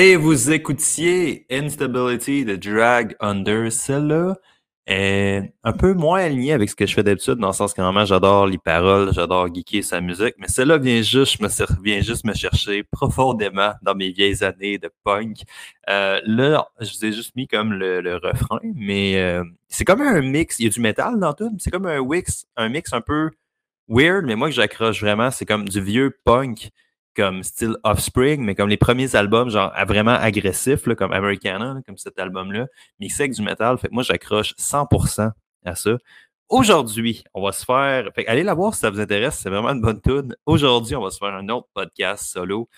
Et vous écoutiez Instability de Drag Under. Celle-là un peu moins alignée avec ce que je fais d'habitude, dans le sens que vraiment j'adore les paroles, j'adore geeker sa musique, mais celle-là vient juste me, vient juste me chercher profondément dans mes vieilles années de punk. Euh, là, je vous ai juste mis comme le, refrain, mais euh, c'est comme un mix. Il y a du métal dans tout. C'est comme un mix, un mix un peu weird, mais moi que j'accroche vraiment, c'est comme du vieux punk comme style Offspring, mais comme les premiers albums, genre vraiment agressifs, là, comme Americana, comme cet album-là, mais c'est du métal. Fait que moi, j'accroche 100% à ça. Aujourd'hui, on va se faire. Fait allez la voir si ça vous intéresse, c'est vraiment une bonne tune. Aujourd'hui, on va se faire un autre podcast solo.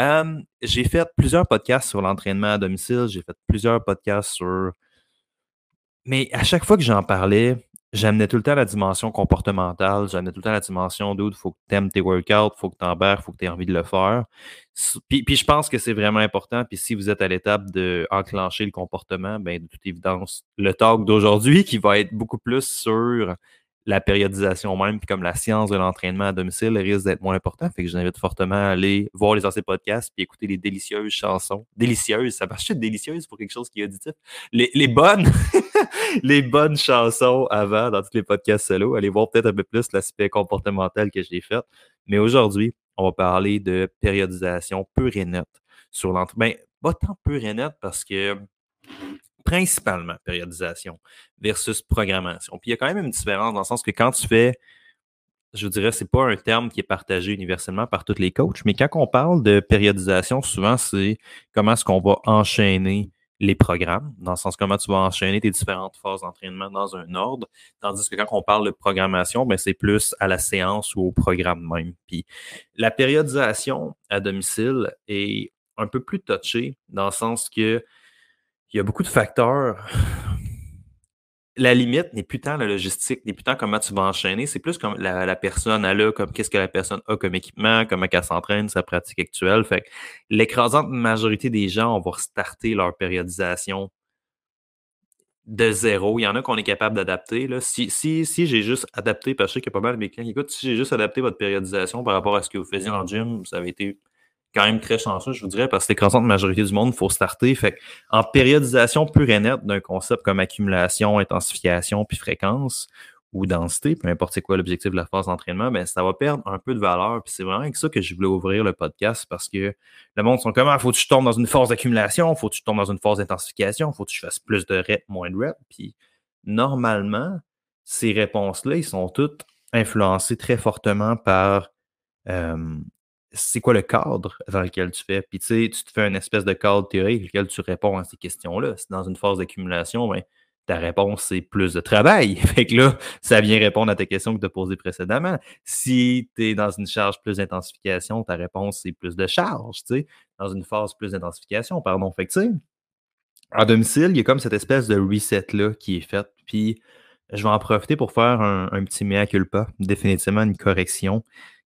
Euh, j'ai fait plusieurs podcasts sur l'entraînement à domicile, j'ai fait plusieurs podcasts sur. Mais à chaque fois que j'en parlais, j'amenais tout le temps la dimension comportementale, j'amenais tout le temps la dimension d'où il faut que tu aimes tes workouts, faut que tu embarques, faut que tu aies envie de le faire. Puis, puis je pense que c'est vraiment important. Puis si vous êtes à l'étape d'enclencher le comportement, ben de toute évidence, le talk d'aujourd'hui qui va être beaucoup plus sur la périodisation même, puis comme la science de l'entraînement à domicile risque d'être moins important. Fait que je vous invite fortement à aller voir les anciens podcasts puis écouter les délicieuses chansons. Délicieuses, ça marche délicieuse pour quelque chose qui est auditif? Les, les bonnes, les bonnes chansons avant dans tous les podcasts solo. Allez voir peut-être un peu plus l'aspect comportemental que j'ai fait. Mais aujourd'hui, on va parler de périodisation pure et nette sur l'entraînement. Ben, pas tant pure et nette parce que principalement périodisation versus programmation. Puis il y a quand même une différence dans le sens que quand tu fais, je dirais, c'est pas un terme qui est partagé universellement par tous les coachs, mais quand on parle de périodisation, souvent c'est comment est-ce qu'on va enchaîner les programmes, dans le sens comment tu vas enchaîner tes différentes phases d'entraînement dans un ordre, tandis que quand on parle de programmation, ben c'est plus à la séance ou au programme même. Puis la périodisation à domicile est un peu plus touchée dans le sens que il y a beaucoup de facteurs. La limite n'est plus tant la logistique, n'est plus tant comment tu vas enchaîner, c'est plus comme la, personne a là, comme qu'est-ce que la personne a comme équipement, comment elle s'entraîne, sa pratique actuelle. Fait l'écrasante majorité des gens, on va restarter leur périodisation de zéro. Il y en a qu'on est capable d'adapter. Si, si, si j'ai juste adapté, parce que je sais qu'il y a pas mal de mes clients qui si j'ai juste adapté votre périodisation par rapport à ce que vous faisiez en gym, ça avait été quand même très chanceux, je vous dirais, parce que l'écrasante majorité du monde, il faut starter. Fait en périodisation pure et nette d'un concept comme accumulation, intensification, puis fréquence ou densité, peu importe c'est quoi l'objectif de la phase d'entraînement, ben, ça va perdre un peu de valeur. Puis c'est vraiment avec ça que je voulais ouvrir le podcast parce que le monde sont comme ah, faut que tu tombes dans une phase d'accumulation, faut que tu tombes dans une phase d'intensification, faut que tu fasses plus de reps, moins de reps. Puis normalement, ces réponses-là, ils sont toutes influencées très fortement par euh, c'est quoi le cadre dans lequel tu fais? Puis tu sais, tu te fais une espèce de cadre théorique lequel tu réponds à ces questions-là. C'est dans une phase d'accumulation, ben, ta réponse, c'est plus de travail. Fait que là, ça vient répondre à tes questions que tu as posées précédemment. Si tu es dans une charge plus d'intensification, ta réponse, c'est plus de charge, tu sais, dans une phase plus d'intensification, pardon. Fait que tu sais, à domicile, il y a comme cette espèce de reset-là qui est faite. Puis je vais en profiter pour faire un, un petit mea culpa, définitivement une correction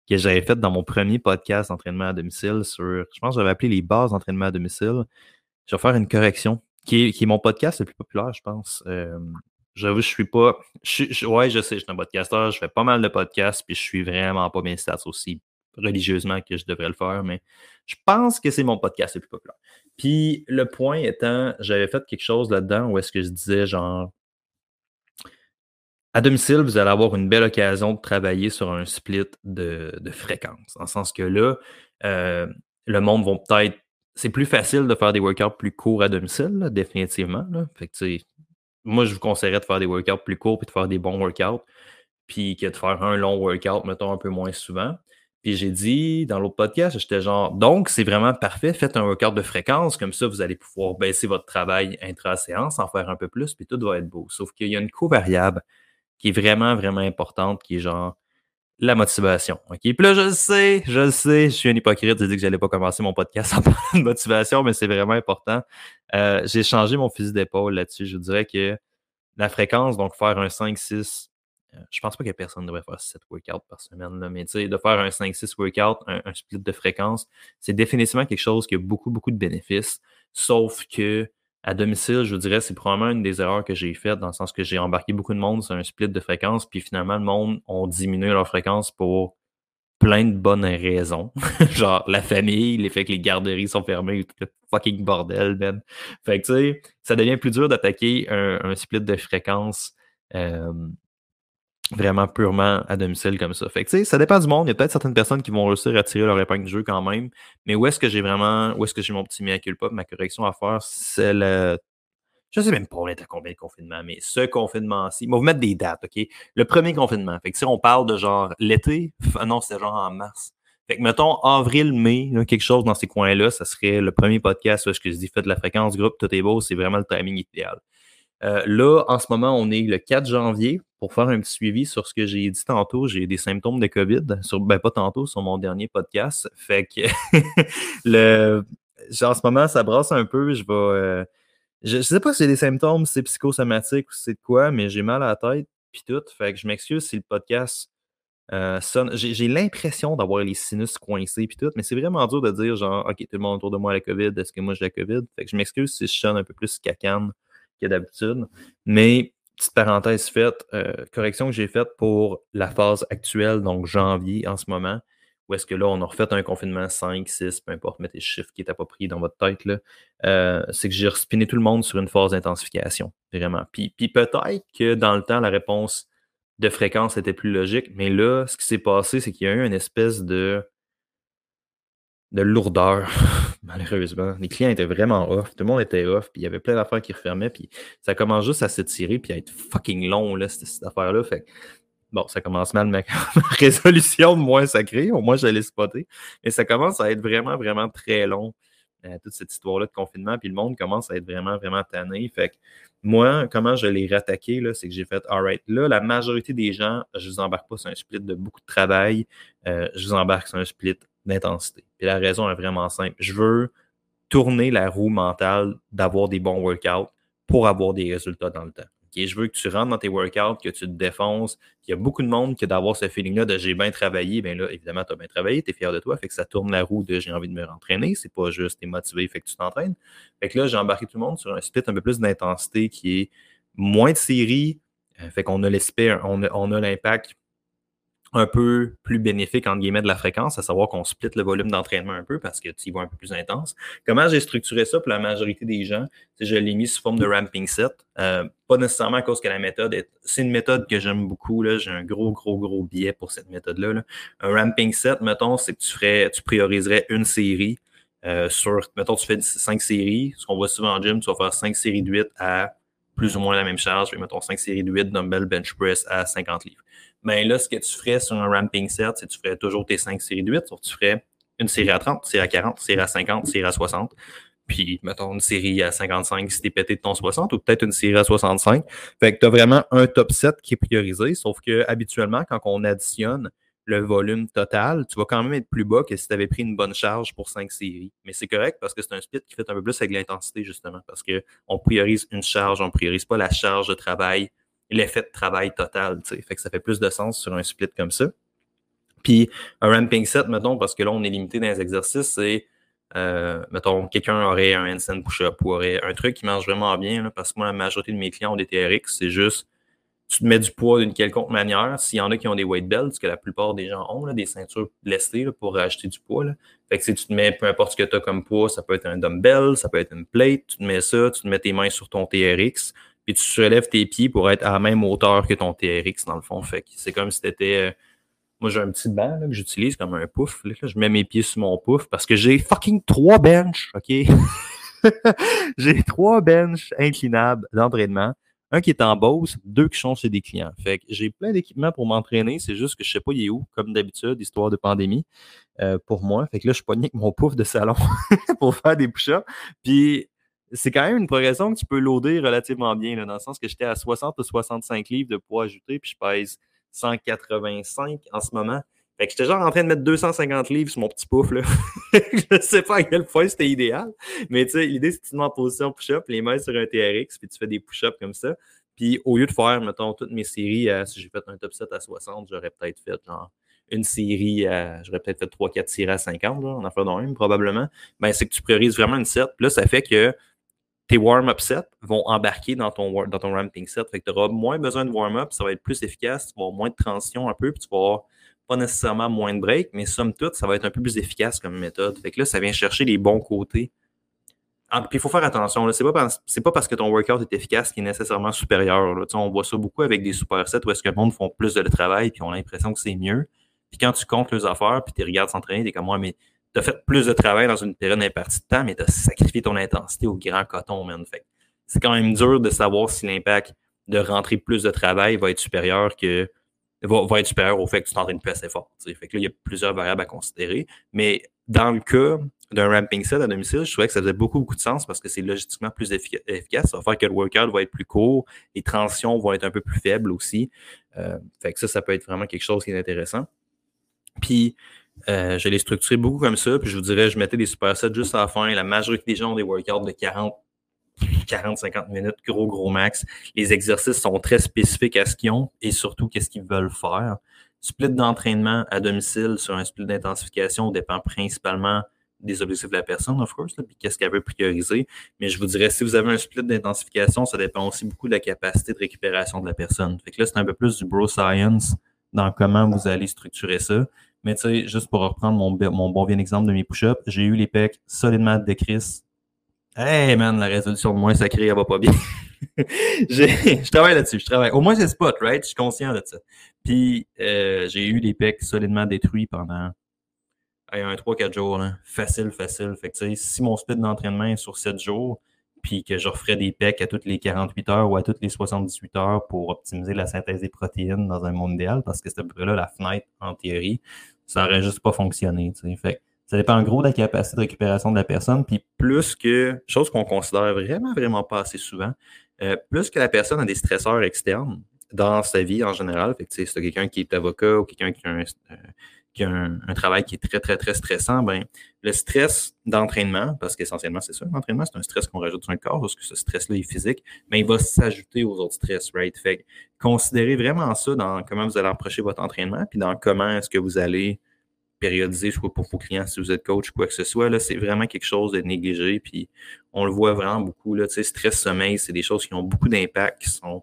que j'avais fait dans mon premier podcast d'entraînement à domicile sur, je pense que j'avais appelé les bases d'entraînement à domicile. Je vais faire une correction, qui est, qui est mon podcast le plus populaire, je pense. Euh, J'avoue, je suis pas. Je, ouais, je sais, je suis un podcasteur, je fais pas mal de podcasts, puis je suis vraiment pas mes stats aussi religieusement que je devrais le faire, mais je pense que c'est mon podcast le plus populaire. Puis le point étant, j'avais fait quelque chose là-dedans où est-ce que je disais genre à domicile, vous allez avoir une belle occasion de travailler sur un split de, de fréquence. En sens que là, euh, le monde va peut-être. C'est plus facile de faire des workouts plus courts à domicile, définitivement. Moi, je vous conseillerais de faire des workouts plus courts puis de faire des bons workouts, puis que de faire un long workout, mettons, un peu moins souvent. Puis j'ai dit dans l'autre podcast, j'étais genre, donc c'est vraiment parfait, faites un workout de fréquence, comme ça vous allez pouvoir baisser votre travail intra-séance, en faire un peu plus, puis tout va être beau. Sauf qu'il y a une co-variable qui est vraiment, vraiment importante, qui est genre la motivation. OK? Puis là, je le sais, je le sais, je suis un hypocrite, j'ai dit que j'allais pas commencer mon podcast en parlant de motivation, mais c'est vraiment important. Euh, j'ai changé mon fusil d'épaule là-dessus. Je dirais que la fréquence, donc faire un 5-6, euh, je pense pas que personne devrait faire 7 workouts par semaine, là, mais tu sais, de faire un 5-6 workout, un, split de fréquence, c'est définitivement quelque chose qui a beaucoup, beaucoup de bénéfices, sauf que à domicile, je vous dirais, c'est probablement une des erreurs que j'ai faites, dans le sens que j'ai embarqué beaucoup de monde sur un split de fréquence, puis finalement, le monde ont diminué leur fréquence pour plein de bonnes raisons. Genre la famille, l'effet que les garderies sont fermées, tout le fucking bordel, ben. Fait que tu sais, ça devient plus dur d'attaquer un, split de fréquence euh, vraiment purement à domicile comme ça. Fait que tu sais, ça dépend du monde. Il y a peut-être certaines personnes qui vont réussir à tirer leur épingle du jeu quand même. Mais où est-ce que j'ai vraiment, où est-ce que j'ai mon petit mea culpa, ma correction à faire, c'est le je sais même pas on est à combien de confinements, mais ce confinement-ci, on va vous mettre des dates, OK? Le premier confinement. Fait que si on parle de genre l'été, non, c'est genre en mars. Fait que mettons avril, mai, quelque chose dans ces coins-là, ça serait le premier podcast où je dis faites la fréquence groupe, tout est beau, c'est vraiment le timing idéal. Euh, là, en ce moment, on est le 4 janvier. Pour faire un petit suivi sur ce que j'ai dit tantôt, j'ai des symptômes de COVID. Sur, ben, pas tantôt, sur mon dernier podcast. Fait que le, genre, en ce moment, ça brasse un peu. Je vais. Euh, je, sais pas si c'est des symptômes, si c'est psychosomatique ou c'est de quoi, mais j'ai mal à la tête, puis tout. Fait que je m'excuse si le podcast euh, sonne. J'ai l'impression d'avoir les sinus coincés, puis tout, mais c'est vraiment dur de dire, genre, OK, tout le monde autour de moi a la COVID, est-ce que moi j'ai la COVID? Fait que je m'excuse si je sonne un peu plus cacane que d'habitude. Mais, petite parenthèse faite, euh, correction que j'ai faite pour la phase actuelle, donc janvier en ce moment. Ou est-ce que là, on a refait un confinement 5, 6, peu importe, mettez les chiffres qui pas pris dans votre tête, là. Euh, c'est que j'ai respiné tout le monde sur une phase d'intensification, vraiment. Puis, puis peut-être que dans le temps, la réponse de fréquence était plus logique, mais là, ce qui s'est passé, c'est qu'il y a eu une espèce de, de lourdeur, malheureusement. Les clients étaient vraiment off, tout le monde était off, puis il y avait plein d'affaires qui refermaient, puis ça commence juste à s'étirer, puis à être fucking long, là, cette, affaire-là. Fait Bon, ça commence mal ma, résolution moins sacrée, au moins je l'ai spoté. Mais ça commence à être vraiment, vraiment très long, euh, toute cette histoire-là de confinement. Puis le monde commence à être vraiment, vraiment tanné. Fait que moi, comment je l'ai rattaqué, c'est que j'ai fait Alright, là, la majorité des gens, je ne vous embarque pas sur un split de beaucoup de travail, euh, je vous embarque sur un split d'intensité. Puis la raison est vraiment simple. Je veux tourner la roue mentale d'avoir des bons workouts pour avoir des résultats dans le temps je veux que tu rentres dans tes workouts, que tu te défonces. Il y a beaucoup de monde qui d'avoir ce feeling-là de j'ai bien travaillé. Bien là, évidemment, tu as bien travaillé, tu es fier de toi, fait que ça tourne la roue de j'ai envie de me rentraîner. C'est pas juste tu es motivé, fait que tu t'entraînes. Fait que là, j'ai embarqué tout le monde sur un split un peu plus d'intensité qui est moins de série. Euh, fait qu'on a l'espère, on on a l'impact un peu plus bénéfique, entre guillemets, de la fréquence, à savoir qu'on split le volume d'entraînement un peu parce que tu y vas un peu plus intense. Comment j'ai structuré ça pour la majorité des gens? Je l'ai mis sous forme de ramping set. Euh, pas nécessairement à cause que la méthode est. C'est une méthode que j'aime beaucoup. Là. J'ai un gros, gros, gros biais pour cette méthode-là. Un ramping set, mettons, c'est que tu ferais, tu prioriserais une série euh, sur. Mettons, tu fais cinq séries. Ce qu'on voit souvent en gym, tu vas faire cinq séries de 8 à plus ou moins la même charge. Mettons cinq séries de 8 dumbbell bench press à 50 livres ben là, ce que tu ferais sur un ramping set, c'est que tu ferais toujours tes 5 séries de 8, sauf que tu ferais une série à 30, une série à 40, une série à 50, une série à 60. Puis, mettons, une série à 55 si t'es pété de ton 60, ou peut-être une série à 65. Fait que tu as vraiment un top set qui est priorisé, sauf que habituellement, quand on additionne le volume total, tu vas quand même être plus bas que si tu avais pris une bonne charge pour 5 séries. Mais c'est correct parce que c'est un split qui fait un peu plus avec l'intensité, justement, parce qu'on priorise une charge, on ne priorise pas la charge de travail l'effet de travail total. sais. Fait que ça fait plus de sens sur un split comme ça. Puis un ramping set, mettons, parce que là, on est limité dans les exercices, c'est, euh, mettons, quelqu'un aurait un handstand push-up ou aurait un truc qui marche vraiment bien, parce que moi, la majorité de mes clients ont des TRX, c'est juste, tu te mets du poids d'une quelconque manière. S'il y en a qui ont des weight belts, ce que la plupart des gens ont, des ceintures lestées pour acheter du poids. Fait que si tu te mets, peu importe ce que tu as comme poids, ça peut être un dumbbell, ça peut être une plate, tu te mets ça, tu te mets tes mains sur ton TRX, puis tu surélèves tes pieds pour être à la même hauteur que ton TRX, dans le fond. Fait que c'est comme si t'étais. Euh, moi, j'ai un petit banc que j'utilise comme un pouf. je mets mes pieds sur mon pouf parce que j'ai fucking trois benches, OK? j'ai trois benches inclinables d'entraînement. Un qui est en Bose, deux qui sont chez des clients. Fait que j'ai plein d'équipements pour m'entraîner. C'est juste que je sais pas il est où, comme d'habitude, histoire de pandémie, euh, pour moi. Fait que là, je pogné avec mon pouf de salon pour faire des push-ups. Puis c'est quand même une progression que tu peux loader relativement bien, dans le sens que j'étais à 60 ou 65 livres de poids ajouté, puis je pèse 185 en ce moment. Fait que j'étais genre en train de mettre 250 livres sur mon petit pouf, là. je sais pas à quel point c'était idéal. Mais tu sais, l'idée, c'est que tu te mets en position push-up, les mains sur un TRX, puis tu fais des push-ups comme ça. Puis au lieu de faire, mettons, toutes mes séries, si j'ai fait un top 7 à 60, j'aurais peut-être fait genre une série j'aurais peut-être fait 3-4 séries à 50, là, en affaire une, probablement. Ben, c'est que tu priorises vraiment une set. Puis là, ça fait que tes warm-up sets vont embarquer dans ton, dans ton ramping set. Fait que tu auras moins besoin de warm-up, ça va être plus efficace, tu vas avoir moins de transition un peu, puis tu vas avoir pas nécessairement moins de break, mais somme toute, ça va être un peu plus efficace comme méthode. Fait que là, ça vient chercher les bons côtés. Ah, puis il faut faire attention, c'est pas, parce, pas parce que ton workout est efficace qu'il est nécessairement supérieur. On voit ça beaucoup avec des supersets où est-ce que le monde font plus de travail puis ont l'impression que c'est mieux. Puis quand tu comptes les affaires puis tu regardes s'entraîner, t'es comme moi, mais t'as fait plus de travail dans une période impartie de temps, mais t'as sacrifié ton intensité au grand coton, man. Fait c'est quand même dur de savoir si l'impact de rentrer plus de travail va être supérieur que va, être supérieur au fait que tu t'entraînes plus assez fort. Fait que là, il y a plusieurs variables à considérer. Mais dans le cas d'un ramping set à domicile, je trouvais que ça faisait beaucoup, beaucoup de sens parce que c'est logistiquement plus efficace. Ça va faire que le workout va être plus court, les transitions vont être un peu plus faibles aussi. Euh, fait que ça, ça peut être vraiment quelque chose qui est intéressant. Puis, euh, je l'ai structuré beaucoup comme ça, puis je vous dirais, je mettais des supersets juste à la fin. La majorité des gens ont des workouts de 40, 40-50 minutes, gros, gros max. Les exercices sont très spécifiques à ce qu'ils ont et surtout qu'est-ce qu'ils veulent faire. Split d'entraînement à domicile sur un split d'intensification dépend principalement des objectifs de la personne, of course, puis qu'est-ce qu'elle veut prioriser. Mais je vous dirais, si vous avez un split d'intensification, ça dépend aussi beaucoup de la capacité de récupération de la personne. Fait que là, c'est un peu plus du bro science dans comment vous allez structurer ça. Mais tu sais, juste pour reprendre mon, mon bon bien exemple de mes push-ups, j'ai eu les pecs solidement de Chris Hey man, la résolution de moins sacrée, elle va pas bien. je travaille là-dessus, je travaille. Au moins, c'est spot, right? Je suis conscient de ça. Puis, euh, j'ai eu les pecs solidement détruits pendant un 3-4 jours. Facile, facile. Fait que, si mon split d'entraînement est sur 7 jours, puis que je referais des pecs à toutes les 48 heures ou à toutes les 78 heures pour optimiser la synthèse des protéines dans un monde idéal, parce que c'est à peu près là la fenêtre en théorie, ça n'aurait juste pas fonctionné. Fait ça dépend en gros de la capacité de récupération de la personne. Puis plus que, chose qu'on considère vraiment, vraiment pas assez souvent, euh, plus que la personne a des stresseurs externes dans sa vie en général, fait que c'est quelqu'un qui est avocat ou quelqu'un qui a, un, euh, un, travail qui est très, très, très stressant, ben, le stress d'entraînement, parce qu'essentiellement, c'est ça, l'entraînement, c'est un stress qu'on rajoute sur un corps, parce que ce stress-là est physique, mais il va s'ajouter aux autres stress, right? Fait considérez vraiment ça dans comment vous allez approcher votre entraînement, puis dans comment est-ce que vous allez périodiser, soit pour vos clients si vous êtes coach quoi que ce soit. Là, c'est vraiment quelque chose de négligé. Puis on le voit vraiment beaucoup. Là, stress, sommeil, c'est des choses qui ont beaucoup d'impact, qui sont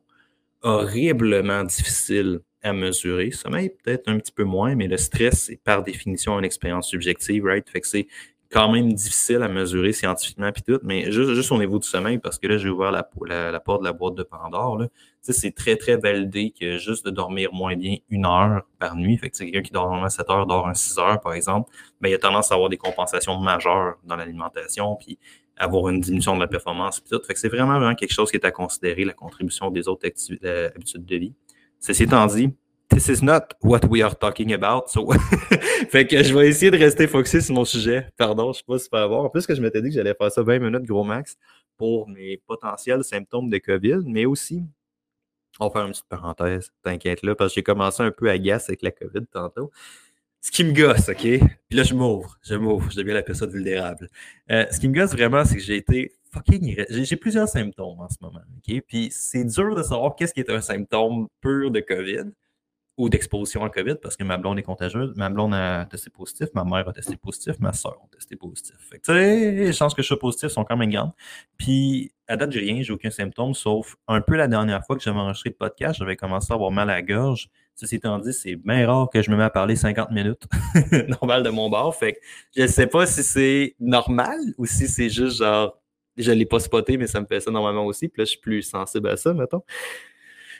horriblement difficiles à mesurer. Sommeil, peut-être un petit peu moins, mais le stress, c'est par définition une expérience subjective, right? Fait que c'est quand même difficile à mesurer scientifiquement puis tout, mais juste, juste au niveau du sommeil, parce que là, j'ai ouvert la, la, porte de la boîte de Pandore. Là. C'est très, très validé que juste de dormir moins bien une heure par nuit, fait que quelqu'un qui dort normalement 7 heures, dort un 6 heures, par exemple, ben, il a tendance à avoir des compensations majeures dans l'alimentation, puis avoir une diminution de la performance, puis tout. Fait que c'est vraiment, vraiment quelque chose qui est à considérer, la contribution des autres habitudes de vie. Ceci étant dit, this is not what we are talking about. So, fait que je vais essayer de rester focusé sur mon sujet. Pardon, je sais pas c'est bon. En plus que je m'étais dit que j'allais faire ça 20 minutes gros max pour mes potentiels symptômes de COVID, mais aussi, on va faire une petite parenthèse, t'inquiète là, parce que j'ai commencé un peu à agace avec la COVID tantôt. Ce qui me gosse, OK? Puis là, je m'ouvre, je m'ouvre, je deviens la personne vulnérable. Euh, ce qui me gosse vraiment, c'est que j'ai été fucking. J'ai plusieurs symptômes en ce moment? Puis c'est dur de savoir qu'est-ce qui est un symptôme pur de COVID ou d'exposition à COVID parce que ma blonde est contagieuse. Ma blonde a testé positif, ma mère a testé positif, ma soeur a testé positif. Fait que, tu sais, les chances que je sois positif sont quand même grandes. Puis, à date, j'ai rien, j'ai aucun symptôme, sauf un peu la dernière fois que j'avais enregistré le podcast, j'avais commencé à avoir mal à la gorge. Ceci étant dit, c'est bien rare que je me mets à parler 50 minutes, normal de mon bord. Fait que je ne sais pas si c'est normal ou si c'est juste genre, je ne l'ai pas spoté, mais ça me fait ça normalement aussi. Puis là, je suis plus sensible à ça, mettons.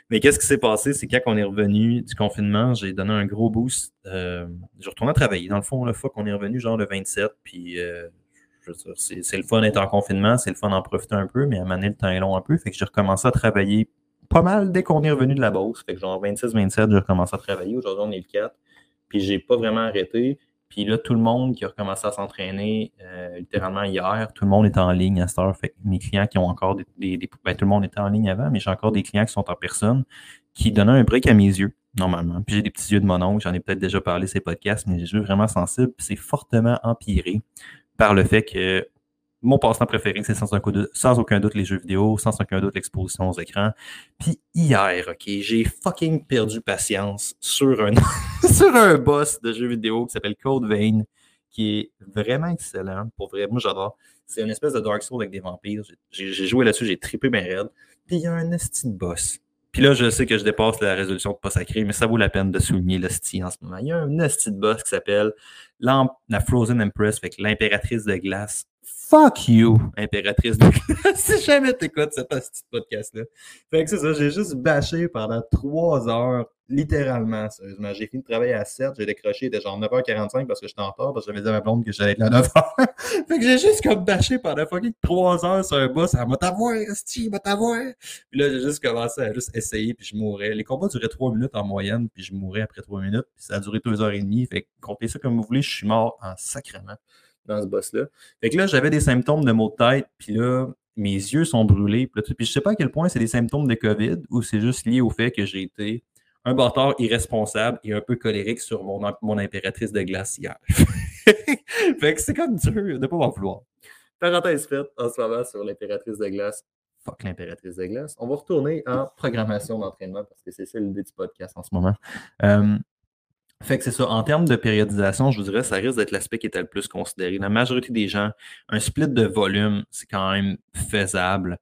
Mais qu'est-ce qui s'est passé? C'est quand on est revenu du confinement, j'ai donné un gros boost. Euh, je retourne à travailler. Dans le fond, la fois qu'on est revenu, genre le 27, puis euh, c'est le fun d'être en confinement, c'est le fun d'en profiter un peu, mais à mener le temps est long un peu. Fait que j'ai recommencé à travailler pas mal dès qu'on est revenu de la bourse. Fait que genre 26-27, j'ai recommencé à travailler. Aujourd'hui, on est le 4. Puis j'ai pas vraiment arrêté. Puis là, tout le monde qui a recommencé à s'entraîner euh, littéralement hier, tout le monde est en ligne à cette heure. Fait mes clients qui ont encore des. ben, tout le monde était en ligne avant, mais j'ai encore des clients qui sont en personne qui donnaient un break à mes yeux, normalement. Puis j'ai des petits yeux de mon oncle, j'en ai peut-être déjà parlé ces podcasts, mais j'ai yeux vraiment sensibles. Puis c'est fortement empiré par le fait que mon passe-temps préféré, c'est sans, aucun doute les jeux vidéo, sans aucun doute l'exposition aux écrans. Puis hier, OK, j'ai fucking perdu patience sur un, sur un boss de jeux vidéo qui s'appelle Code Vein, qui est vraiment excellent. Pour vrai, moi j'adore. C'est une espèce de Dark Souls avec des vampires. J'ai joué là-dessus, j'ai trippé mes raids. Puis il y a un esti boss Puis là, je sais que je dépasse la résolution de pas sacré, mais ça vaut la peine de souligner le en ce moment. Il y a un style de boss qui s'appelle la Frozen Empress, avec l'impératrice de glace. Fuck you, impératrice de si jamais t'écoutes ce petit podcast-là. Fait que c'est ça, j'ai juste bâché pendant trois heures Littéralement, sérieusement. J'ai fini de travailler à 7, j'ai décroché, était genre 9h45 parce que j'étais en retard, parce que j'avais dit à ma blonde que j'allais être là à 9h. fait que j'ai juste comme bâché pendant fucking 3 heures sur un bus, elle m'a t'avoir, Esti, m'a t'avoir. Puis là, j'ai juste commencé à juste essayer, puis je mourais. Les combats duraient 3 minutes en moyenne, puis je mourais après 3 minutes, puis ça a duré 2h30. Fait que comptez ça comme vous voulez, je suis mort en sacrement dans ce boss-là. Fait que là, j'avais des symptômes de maux de tête, puis là, mes yeux sont brûlés. Puis, là, puis je sais pas à quel point c'est des symptômes de COVID ou c'est juste lié au fait que j'ai été un bâtard irresponsable et un peu colérique sur mon, mon impératrice de glace hier. fait que c'est comme dur de pas m'en vouloir. Parenthèse faite en ce moment sur l'impératrice de glace. Fuck l'impératrice de glace. On va retourner en programmation d'entraînement parce que c'est ça l'idée du podcast en ce moment. Euh, fait que c'est ça. En termes de périodisation, je vous dirais, ça risque d'être l'aspect qui est le plus considéré. La majorité des gens, un split de volume, c'est quand même faisable.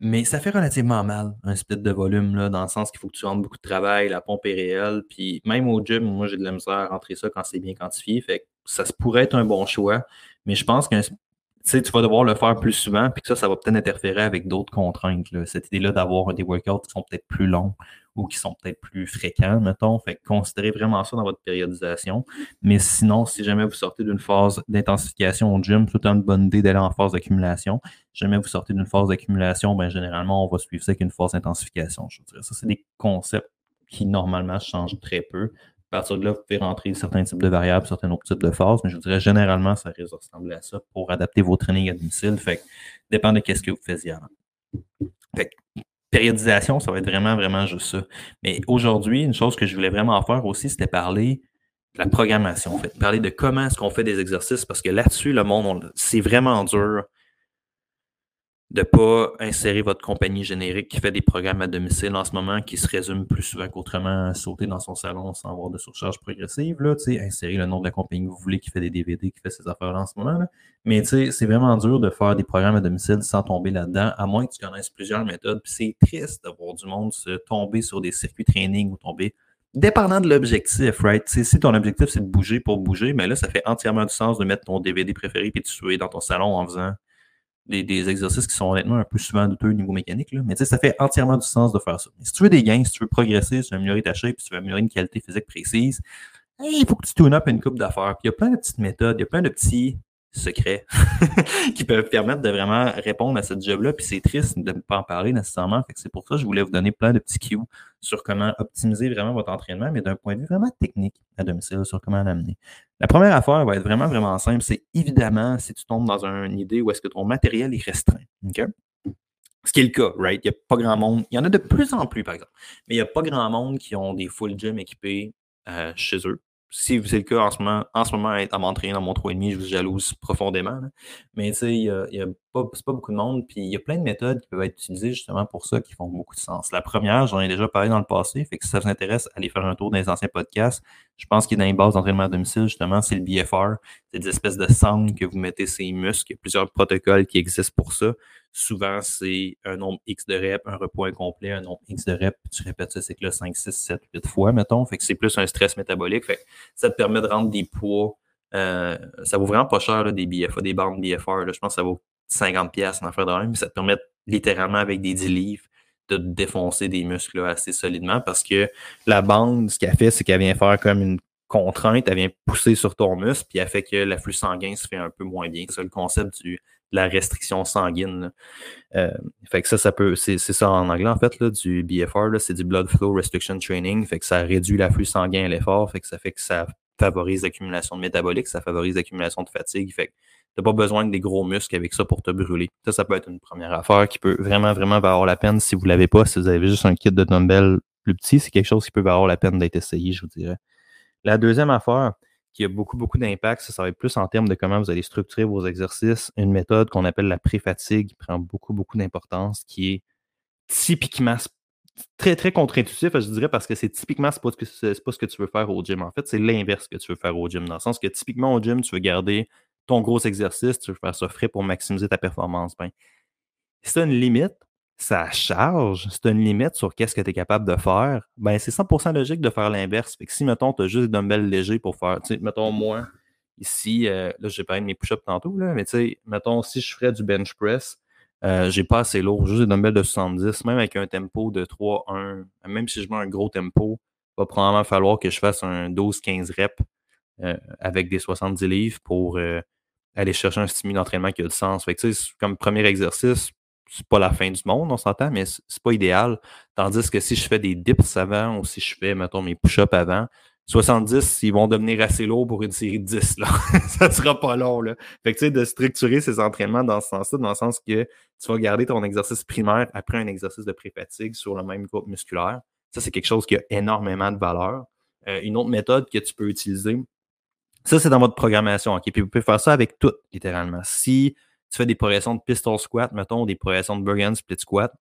Mais ça fait relativement mal, un split de volume, là, dans le sens qu'il faut que tu rentres beaucoup de travail, la pompe est réelle. Puis même au gym, moi, j'ai de la misère à rentrer ça quand c'est bien quantifié. Fait que ça pourrait être un bon choix. Mais je pense que tu vas devoir le faire plus souvent, puis que ça, ça va peut-être interférer avec d'autres contraintes. Cette idée-là d'avoir des workouts qui sont peut-être plus longs ou qui sont peut-être plus fréquents, mettons. Fait que considérez vraiment ça dans votre périodisation. Mais sinon, si jamais vous sortez d'une phase d'intensification au gym, c'est une bonne idée d'aller en phase d'accumulation. Si jamais vous sortez d'une phase d'accumulation, ben généralement, on va suivre ça avec une phase d'intensification. Je dirais ça, c'est des concepts qui normalement changent très peu. À partir de là, vous pouvez rentrer certains types de variables, certains autres types de phases, mais je vous dirais généralement, ça risque ressembler à ça pour adapter vos trainings à domicile. Fait que, dépend de ce que vous faisiez avant. Fait que, périodisation, ça va être vraiment, vraiment juste ça. Mais aujourd'hui, une chose que je voulais vraiment faire aussi, c'était parler de la programmation, en fait. Parler de comment est-ce qu'on fait des exercices, parce que là-dessus, le monde, c'est vraiment dur de ne pas insérer votre compagnie générique qui fait des programmes à domicile en ce moment, qui se résume plus souvent qu'autrement à sauter dans son salon sans avoir de surcharge progressive. Là, insérer le nom de la compagnie que vous voulez qui fait des DVD, qui fait ces affaires-là en ce moment. Là. Mais c'est vraiment dur de faire des programmes à domicile sans tomber là-dedans, à moins que tu connaisses plusieurs méthodes. c'est triste de voir du monde se tomber sur des circuits training ou tomber dépendant de l'objectif, right? si ton objectif c'est de bouger pour bouger, mais là, ça fait entièrement du sens de mettre ton DVD préféré et de tuer dans ton salon en faisant des, exercices qui sont honnêtement un peu souvent douteux au niveau mécanique. Là. Mais tu sais, ça fait entièrement du sens de faire ça. Mais si tu veux des gains, si tu veux progresser, si tu veux améliorer ta shape, si tu veux améliorer une qualité physique précise, il faut que tu tune up une coupe d'affaires. Puis il y a plein de petites méthodes, il y a plein de petits secrets qui peuvent permettre de vraiment répondre à ce job-là. Puis c'est triste de ne pas en parler nécessairement. C'est pour ça que je voulais vous donner plein de petits cues sur comment optimiser vraiment votre entraînement, mais d'un point de vue vraiment technique à domicile, sur comment l'amener. La première affaire va être vraiment, vraiment simple. C'est évidemment si tu tombes dans une idée où est-ce que ton matériel est restreint. Ce qui est le cas, right? Il n'y a pas grand monde. Il y en a de plus en plus, par exemple. Mais il n'y a pas grand monde qui ont des full gym équipés euh, chez eux si c'est le cas en ce moment, en ce moment à m'entraîner dans mon 3,5, je vous jalouse profondément. Mais tu sais, il n'y a, pas, pas beaucoup de monde. Puis il y a plein de méthodes qui peuvent être utilisées justement pour ça qui font beaucoup de sens. La première, j'en ai déjà parlé dans le passé. Fait que si ça vous intéresse, allez faire un tour dans les anciens podcasts. Je pense qu'il y a dans les bases d'entraînement à domicile, justement, c'est le BFR. C'est des espèces de sangles que vous mettez ces muscles. Il y a plusieurs protocoles qui existent pour ça. Souvent, c'est un nombre X de reps, un repos incomplet, un nombre X de reps, puis tu répètes ce cycle-là 5, 6, 7, 8 fois, mettons. Fait que c'est plus un stress métabolique. Ça te permet de rendre des poids. Euh, ça vaut vraiment pas cher, des BFA, des bandes BFR. Je pense que ça vaut 50 pièces en affaire de mais ça te permet littéralement avec des 10 livres de défoncer des muscles assez solidement parce que la bande, ce qu'elle fait, c'est qu'elle vient faire comme une contrainte, elle vient pousser sur ton muscle, puis elle fait que l'afflux sanguin se fait un peu moins bien. C'est le concept du la restriction sanguine. Euh, fait que ça, ça peut, c'est ça en anglais en fait, là, du BFR, c'est du Blood Flow Restriction Training. Fait que ça réduit l'afflux sanguin à l'effort, fait que ça fait que ça favorise l'accumulation de métabolique, ça favorise l'accumulation de fatigue. Fait que t'as pas besoin de des gros muscles avec ça pour te brûler. Ça, ça peut être une première affaire qui peut vraiment, vraiment valoir la peine si vous l'avez pas, si vous avez juste un kit de dumbbell plus petit, c'est quelque chose qui peut valoir la peine d'être essayé, je vous dirais. La deuxième affaire, qui a beaucoup, beaucoup d'impact. Ça, ça va être plus en termes de comment vous allez structurer vos exercices. Une méthode qu'on appelle la pré-fatigue prend beaucoup, beaucoup d'importance, qui est typiquement très, très contre-intuitif, je dirais, parce que c'est typiquement, pas, ce que tu veux faire au gym. En fait, c'est l'inverse que tu veux faire au gym, dans le sens que typiquement au gym, tu veux garder ton gros exercice, tu veux faire ça frais pour maximiser ta performance. Ben, c'est une limite, ça charge, c'est une limite sur qu'est-ce que tu es capable de faire, ben c'est 100% logique de faire l'inverse. Fait que si, mettons, tu as juste des dumbbells légers pour faire, tu sais, mettons, moi, ici, euh, là, j'ai parlé de mes push-ups tantôt, là, mais tu sais, mettons, si je ferais du bench press, euh, j'ai pas assez lourd, juste des dumbbells de 70, même avec un tempo de 3-1, même si je mets un gros tempo, va probablement falloir que je fasse un 12-15 reps euh, avec des 70 livres pour aller chercher un stimuli d'entraînement qui a du sens. Fait que, tu sais, comme premier exercice, c'est pas la fin du monde, on s'entend, mais c'est pas idéal. Tandis que si je fais des dips avant ou si je fais, mettons, mes push-ups avant, 70, ils vont devenir assez lourds pour une série de 10. Là. ça sera pas long. Là. Fait que tu sais, de structurer ces entraînements dans ce sens-là, dans le sens que tu vas garder ton exercice primaire après un exercice de pré-fatigue sur le même groupe musculaire. Ça, c'est quelque chose qui a énormément de valeur. Euh, une autre méthode que tu peux utiliser, ça, c'est dans votre programmation. OK? Puis vous pouvez faire ça avec tout, littéralement. Si tu fais des progressions de pistol squat, mettons, des progressions de Bergen split squat,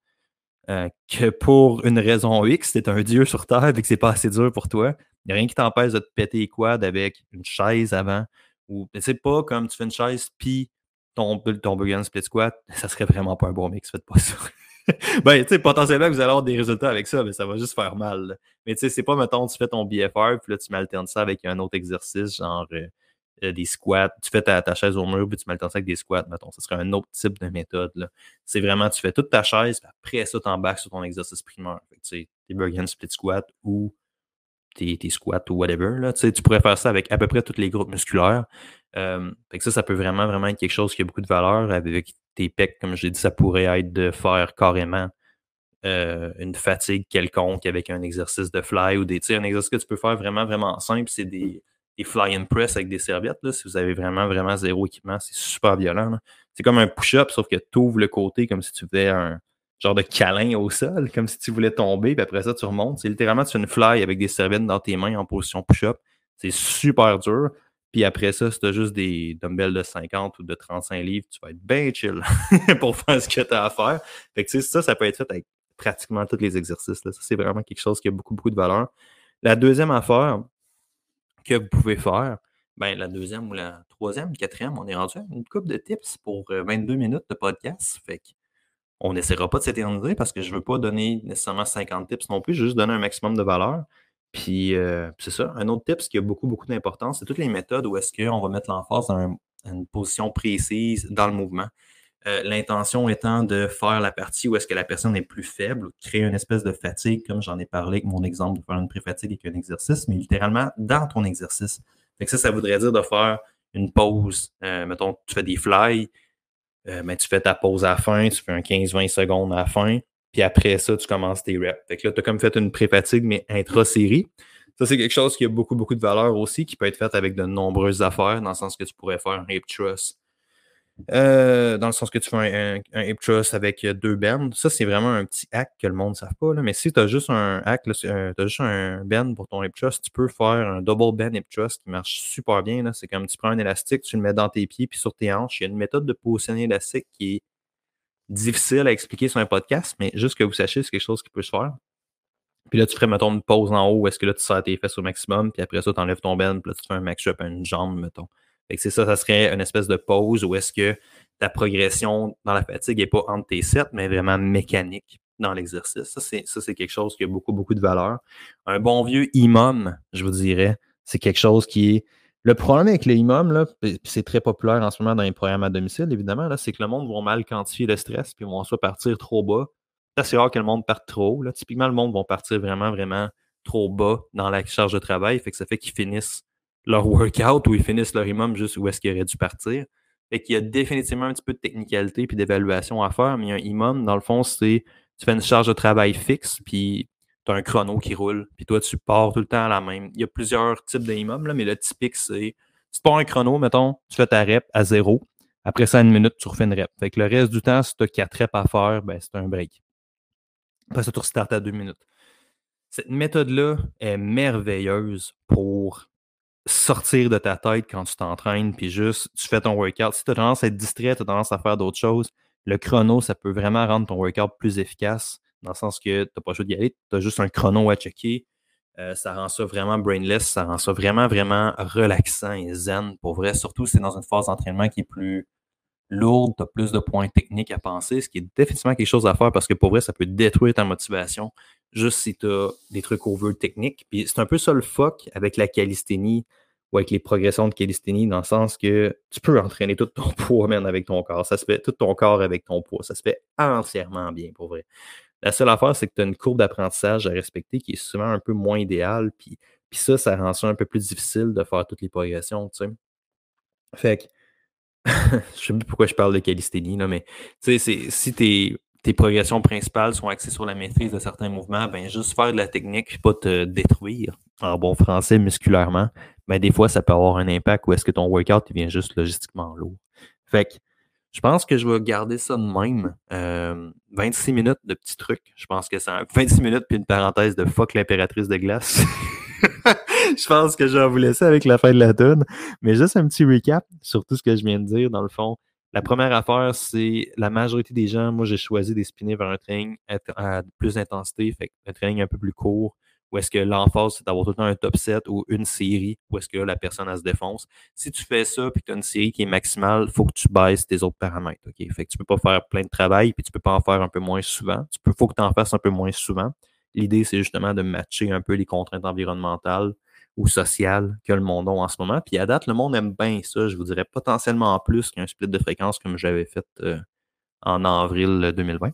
euh, que pour une raison X, t'es un dieu sur Terre et que c'est pas assez dur pour toi. Il n'y a rien qui t'empêche de te péter les quads avec une chaise avant. Ou c'est pas comme tu fais une chaise puis ton, ton split squat, ça serait vraiment pas un bon mix, faites pas ça. ben, tu sais, potentiellement, vous allez avoir des résultats avec ça, mais ça va juste faire mal. Mais tu sais, c'est pas, mettons, tu fais ton BFR, puis là, tu m'alternes ça avec un autre exercice, genre euh, euh, des squats, tu fais ta, chaise au mur, puis tu ça avec des squats, mettons. Ce serait un autre type de méthode. C'est vraiment, tu fais toute ta chaise, puis après ça, tu embarques sur ton exercice primaire. tu sais, tes Bergen split squat ou tes, squats ou whatever. Là, tu pourrais faire ça avec à peu près tous les groupes musculaires. Euh, fait que ça, ça peut vraiment, vraiment être quelque chose qui a beaucoup de valeur. Avec tes pecs, comme j'ai dit, ça pourrait être de faire carrément euh, une fatigue quelconque avec un exercice de fly ou des. Un exercice que tu peux faire vraiment, vraiment simple, c'est des des fly and press avec des serviettes. Là, si vous avez vraiment, vraiment zéro équipement, c'est super violent. C'est comme un push-up, sauf que tu ouvres le côté comme si tu faisais un genre de câlin au sol, comme si tu voulais tomber, puis après ça, tu remontes. C'est littéralement, tu fais une fly avec des serviettes dans tes mains en position push-up. C'est super dur. Puis après ça, si tu as juste des dumbbells de 50 ou de 35 livres, tu vas être bien chill pour faire ce que tu as à faire. Fait que ça, ça peut être fait avec pratiquement tous les exercices. Là. Ça, c'est vraiment quelque chose qui a beaucoup, beaucoup de valeur. La deuxième affaire, que vous pouvez faire, ben, la deuxième ou la troisième, quatrième, on est rendu à une coupe de tips pour 22 euh, minutes de podcast. Fait on n'essaiera pas de s'éterniser parce que je ne veux pas donner nécessairement 50 tips non plus, je veux juste donner un maximum de valeur. Puis euh, c'est ça. Un autre tip qui a beaucoup, beaucoup d'importance, c'est toutes les méthodes où est-ce qu'on va mettre l'emphase dans une position précise dans le mouvement. Euh, l'intention étant de faire la partie où est-ce que la personne est plus faible, créer une espèce de fatigue, comme j'en ai parlé avec mon exemple de faire une pré-fatigue avec un exercice, mais littéralement dans ton exercice. Fait ça, ça voudrait dire de faire une pause. Euh, mettons, tu fais des fly, euh, mais tu fais ta pause à la fin, tu fais un 15-20 secondes à la fin, puis après ça, tu commences tes reps. Fait que là, tu as comme fait une pré-fatigue, mais intra-série. Ça, c'est quelque chose qui a beaucoup, beaucoup de valeur aussi, qui peut être fait avec de nombreuses affaires, dans le sens que tu pourrais faire un hip thrust, euh, dans le sens que tu fais un, hip thrust avec deux bends. Ça, c'est vraiment un petit hack que le monde ne savent pas. Mais si tu as juste un hack, tu as juste un bend pour ton hip thrust, tu peux faire un double bend hip thrust qui marche super bien. C'est comme tu prends un élastique, tu le mets dans tes pieds puis sur tes hanches. Il y a une méthode de positionner l'élastique qui est difficile à expliquer sur un podcast, mais juste que vous sachiez, c'est quelque chose qui peut se faire. Puis là, tu ferais, mettons, une pause en haut, est-ce que là, tu sers tes fesses au maximum, puis après ça, tu enlèves ton bend, puis là, tu fais un max up à une jambe, mettons c'est ça, ça serait une espèce de pause où est-ce que ta progression dans la fatigue n'est pas entre tes sets, mais vraiment mécanique dans l'exercice. Ça, c'est quelque chose qui a beaucoup, beaucoup de valeur. Un bon vieux imam, je vous dirais, c'est quelque chose qui est. Le problème avec les imams, c'est très populaire en ce moment dans les programmes à domicile, évidemment, c'est que le monde va mal quantifier le stress, puis vont soit partir trop bas. C'est rare que le monde parte trop haut. Typiquement, le monde va partir vraiment, vraiment trop bas dans la charge de travail. Fait que ça fait qu'ils finissent leur workout ou ils finissent leur imam juste où est-ce qu'ils auraient dû partir. Fait qu'il y a définitivement un petit peu de technicalité puis d'évaluation à faire, mais un imam, dans le fond, c'est tu fais une charge de travail fixe, puis tu as un chrono qui roule, puis toi, tu pars tout le temps à la même. Il y a plusieurs types d'imams, mais le typique, c'est tu pars un chrono, mettons, tu fais ta rep à zéro. Après ça, une minute, tu refais une rep. Fait que le reste du temps, si tu as quatre reps à faire, ben, c'est un break. Après ça, tu restartes à deux minutes. Cette méthode-là est merveilleuse pour sortir de ta tête quand tu t'entraînes, puis juste, tu fais ton workout. Si tu as tendance à être distrait, tu as tendance à faire d'autres choses, le chrono, ça peut vraiment rendre ton workout plus efficace, dans le sens que tu n'as pas le choix d'y aller, tu as juste un chrono à checker. Euh, ça rend ça vraiment brainless, ça rend ça vraiment, vraiment relaxant et zen pour vrai. Surtout si c'est dans une phase d'entraînement qui est plus lourde, tu as plus de points techniques à penser, ce qui est définitivement quelque chose à faire parce que pour vrai, ça peut détruire ta motivation juste si tu as des trucs over techniques. Puis c'est un peu ça le fuck avec la calisthénie ou avec les progressions de calisthénie, dans le sens que tu peux entraîner tout ton poids, même avec ton corps. Ça se fait tout ton corps avec ton poids. Ça se fait entièrement bien, pour vrai. La seule affaire, c'est que tu as une courbe d'apprentissage à respecter qui est souvent un peu moins idéale. Puis, puis ça, ça rend ça un peu plus difficile de faire toutes les progressions, tu sais. Fait que, je sais plus pourquoi je parle de calisthénie, là, mais tu sais, si tes, tes progressions principales sont axées sur la maîtrise de certains mouvements, ben juste faire de la technique puis pas te détruire, en bon français, musculairement, ben des fois, ça peut avoir un impact ou est-ce que ton workout il vient juste logistiquement lourd. Fait que je pense que je vais garder ça de même. 26 euh, minutes de petits trucs. Je pense que c'est 26 minutes puis une parenthèse de fuck l'impératrice de glace. je pense que je vais vous laisser avec la fin de la tune. Mais juste un petit recap sur tout ce que je viens de dire. Dans le fond, la première affaire, c'est la majorité des gens, moi, j'ai choisi d'espiner vers un training à, plus d'intensité, un training un peu plus court, ou est-ce que l'emphase, c'est d'avoir tout le temps un top set ou une série où est-ce que la personne, elle se défonce. Si tu fais ça puis tu as une série qui est maximale, il faut que tu baisses tes autres paramètres. OK? Fait que tu peux pas faire plein de travail puis tu peux pas en faire un peu moins souvent. Peux, faut que tu en fasses un peu moins souvent. L'idée, c'est justement de matcher un peu les contraintes environnementales ou sociales que le monde a en ce moment. Puis à date, le monde aime bien ça. Je vous dirais potentiellement plus qu'un split de fréquence comme j'avais fait euh, en avril 2020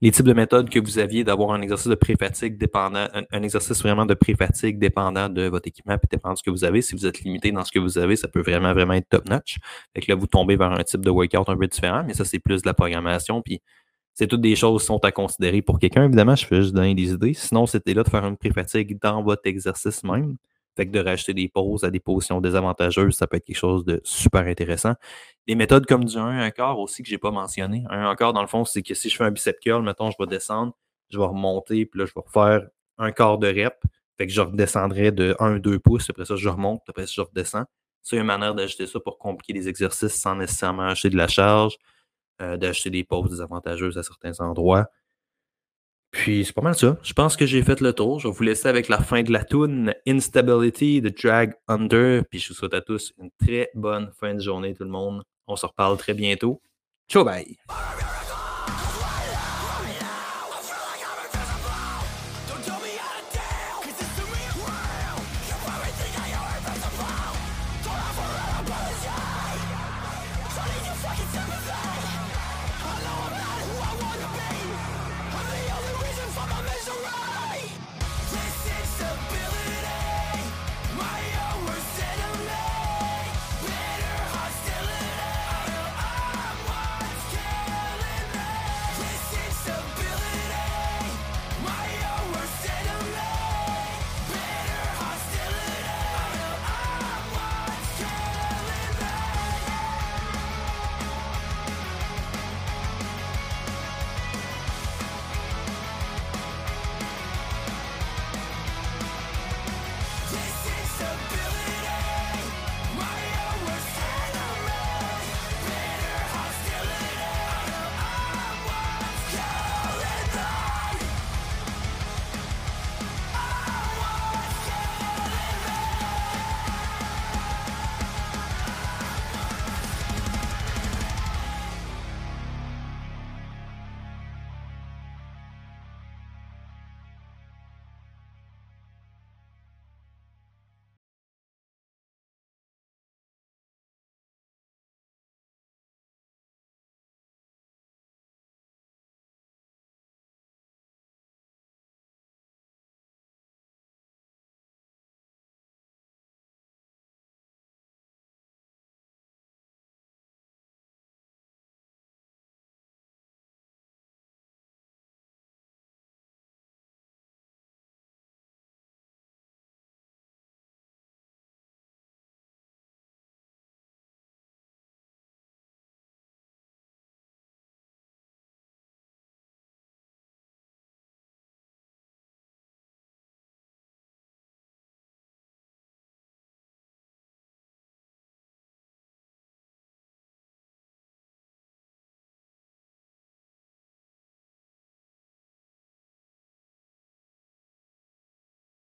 les types de méthodes que vous aviez d'avoir un exercice de pré-fatigue dépendant, un, exercice vraiment de pré-fatigue dépendant de votre équipement et dépendant de ce que vous avez. Si vous êtes limité dans ce que vous avez, ça peut vraiment, vraiment être top-notch. Fait que là, vous tombez vers un type de workout un peu différent, mais ça, c'est plus de la programmation. Puis c'est toutes des choses qui sont à considérer pour quelqu'un. Évidemment, je fais juste donner des idées. Sinon, c'était là de faire une pré-fatigue dans votre exercice même. Fait que de racheter des pauses à des positions désavantageuses, ça peut être quelque chose de super intéressant. Des méthodes comme du 1 quart aussi que j'ai pas mentionné. Un quart, dans le fond, c'est que si je fais un bicep curl, mettons, je vais descendre, je vais remonter, puis là, je vais refaire un quart de rep. Fait que je redescendrai de 1-2 pouces, après ça, je remonte, après ça, je redescends. A une manière d'ajouter ça pour compliquer les exercices sans nécessairement acheter de la charge, euh, d'acheter des pauses désavantageuses à certains endroits. Puis c'est pas mal ça. Je pense que j'ai fait le tour. Je vais vous laisser avec la fin de la tune Instability de Drag Under. Puis je vous souhaite à tous une très bonne fin de journée, tout le monde. On se reparle très bientôt. Ciao, bye!